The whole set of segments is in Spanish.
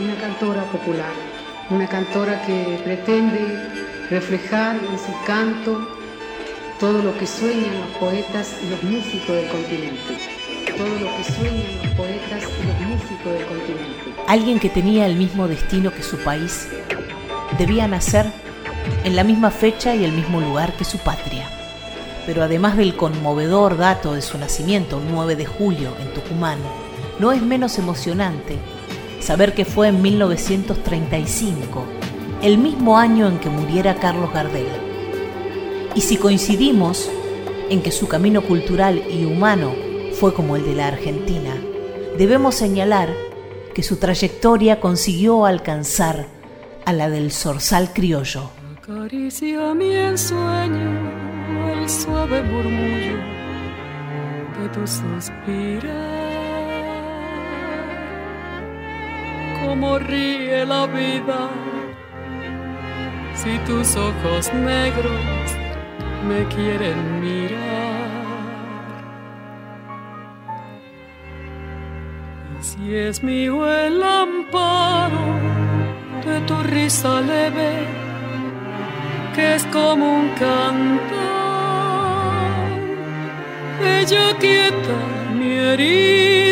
una cantora popular, una cantora que pretende reflejar en su canto todo lo que sueñan los poetas y los músicos del continente. Todo lo que sueñan los poetas y los músicos del continente. Alguien que tenía el mismo destino que su país debía nacer en la misma fecha y el mismo lugar que su patria. Pero además del conmovedor dato de su nacimiento, 9 de julio, en Tucumán, no es menos emocionante saber que fue en 1935, el mismo año en que muriera Carlos Gardel. Y si coincidimos en que su camino cultural y humano fue como el de la Argentina, debemos señalar que su trayectoria consiguió alcanzar a la del zorzal criollo. Acaricia mi ensueño el suave murmullo de. Cómo ríe la vida. Si tus ojos negros me quieren mirar. Y si es mío el amparo de tu risa leve, que es como un canto, ella quieta mi herida,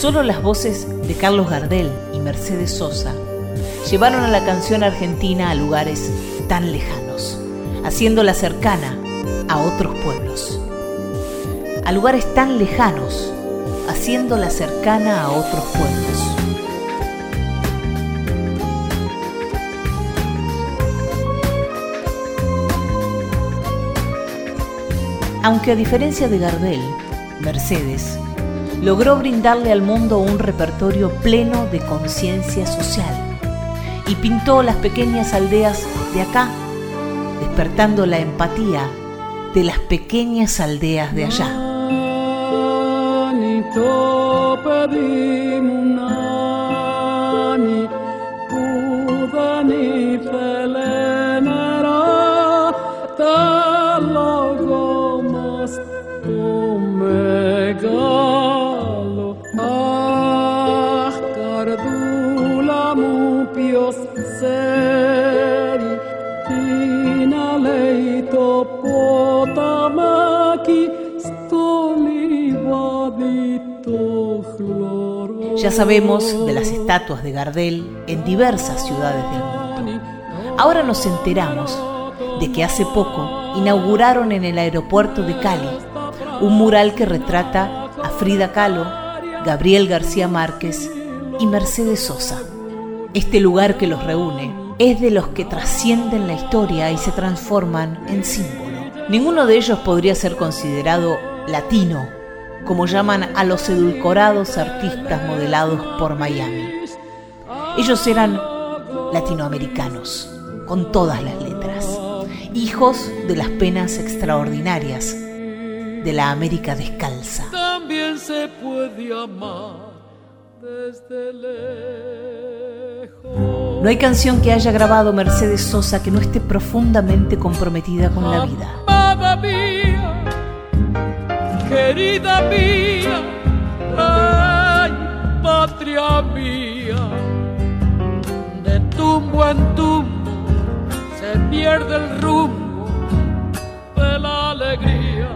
Solo las voces de Carlos Gardel y Mercedes Sosa llevaron a la canción argentina a lugares tan lejanos, haciéndola cercana a otros pueblos. A lugares tan lejanos, haciéndola cercana a otros pueblos. Aunque a diferencia de Gardel, Mercedes logró brindarle al mundo un repertorio pleno de conciencia social y pintó las pequeñas aldeas de acá, despertando la empatía de las pequeñas aldeas de allá. Ya sabemos de las estatuas de Gardel en diversas ciudades del mundo. Ahora nos enteramos de que hace poco inauguraron en el aeropuerto de Cali un mural que retrata a Frida Kahlo, Gabriel García Márquez y Mercedes Sosa. Este lugar que los reúne es de los que trascienden la historia y se transforman en símbolo. Ninguno de ellos podría ser considerado latino, como llaman a los edulcorados artistas modelados por Miami. Ellos eran latinoamericanos, con todas las letras, hijos de las penas extraordinarias de la América descalza. También se puede amar desde lejos. No hay canción que haya grabado Mercedes Sosa que no esté profundamente comprometida con la vida. Querida mía, ay, patria mía, de tumbo en tumbo se pierde el rumbo de la alegría.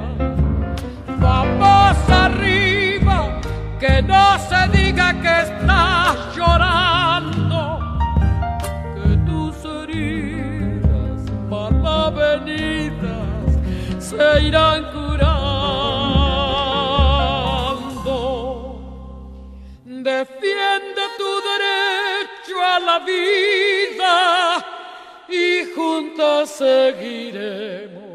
Vamos arriba, que no se diga que estás llorando que tus heridas mal avenidas se irán curando. La vida y juntos seguiremos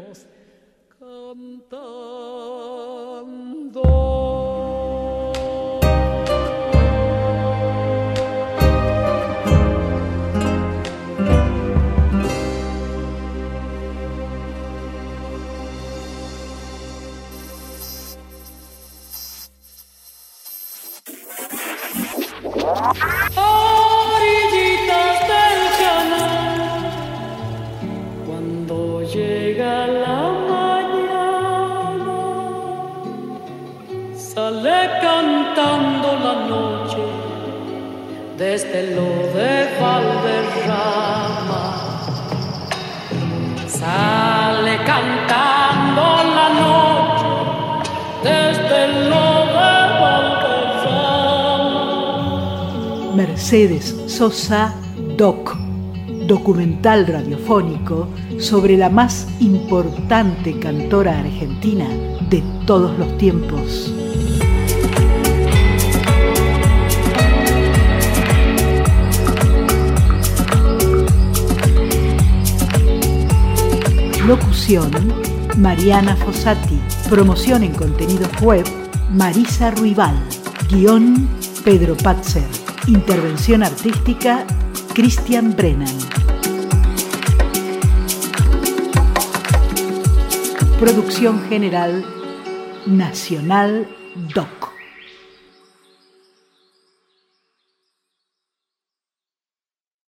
desde lo de Valderrama. Sale cantando la noche desde lo de Valderrama. Mercedes Sosa Doc, documental radiofónico sobre la más importante cantora argentina de todos los tiempos. Locución, Mariana Fossati. Promoción en contenidos web, Marisa Ruibal. Guión, Pedro Patzer. Intervención artística, Christian Brennan. Producción general, Nacional Doc.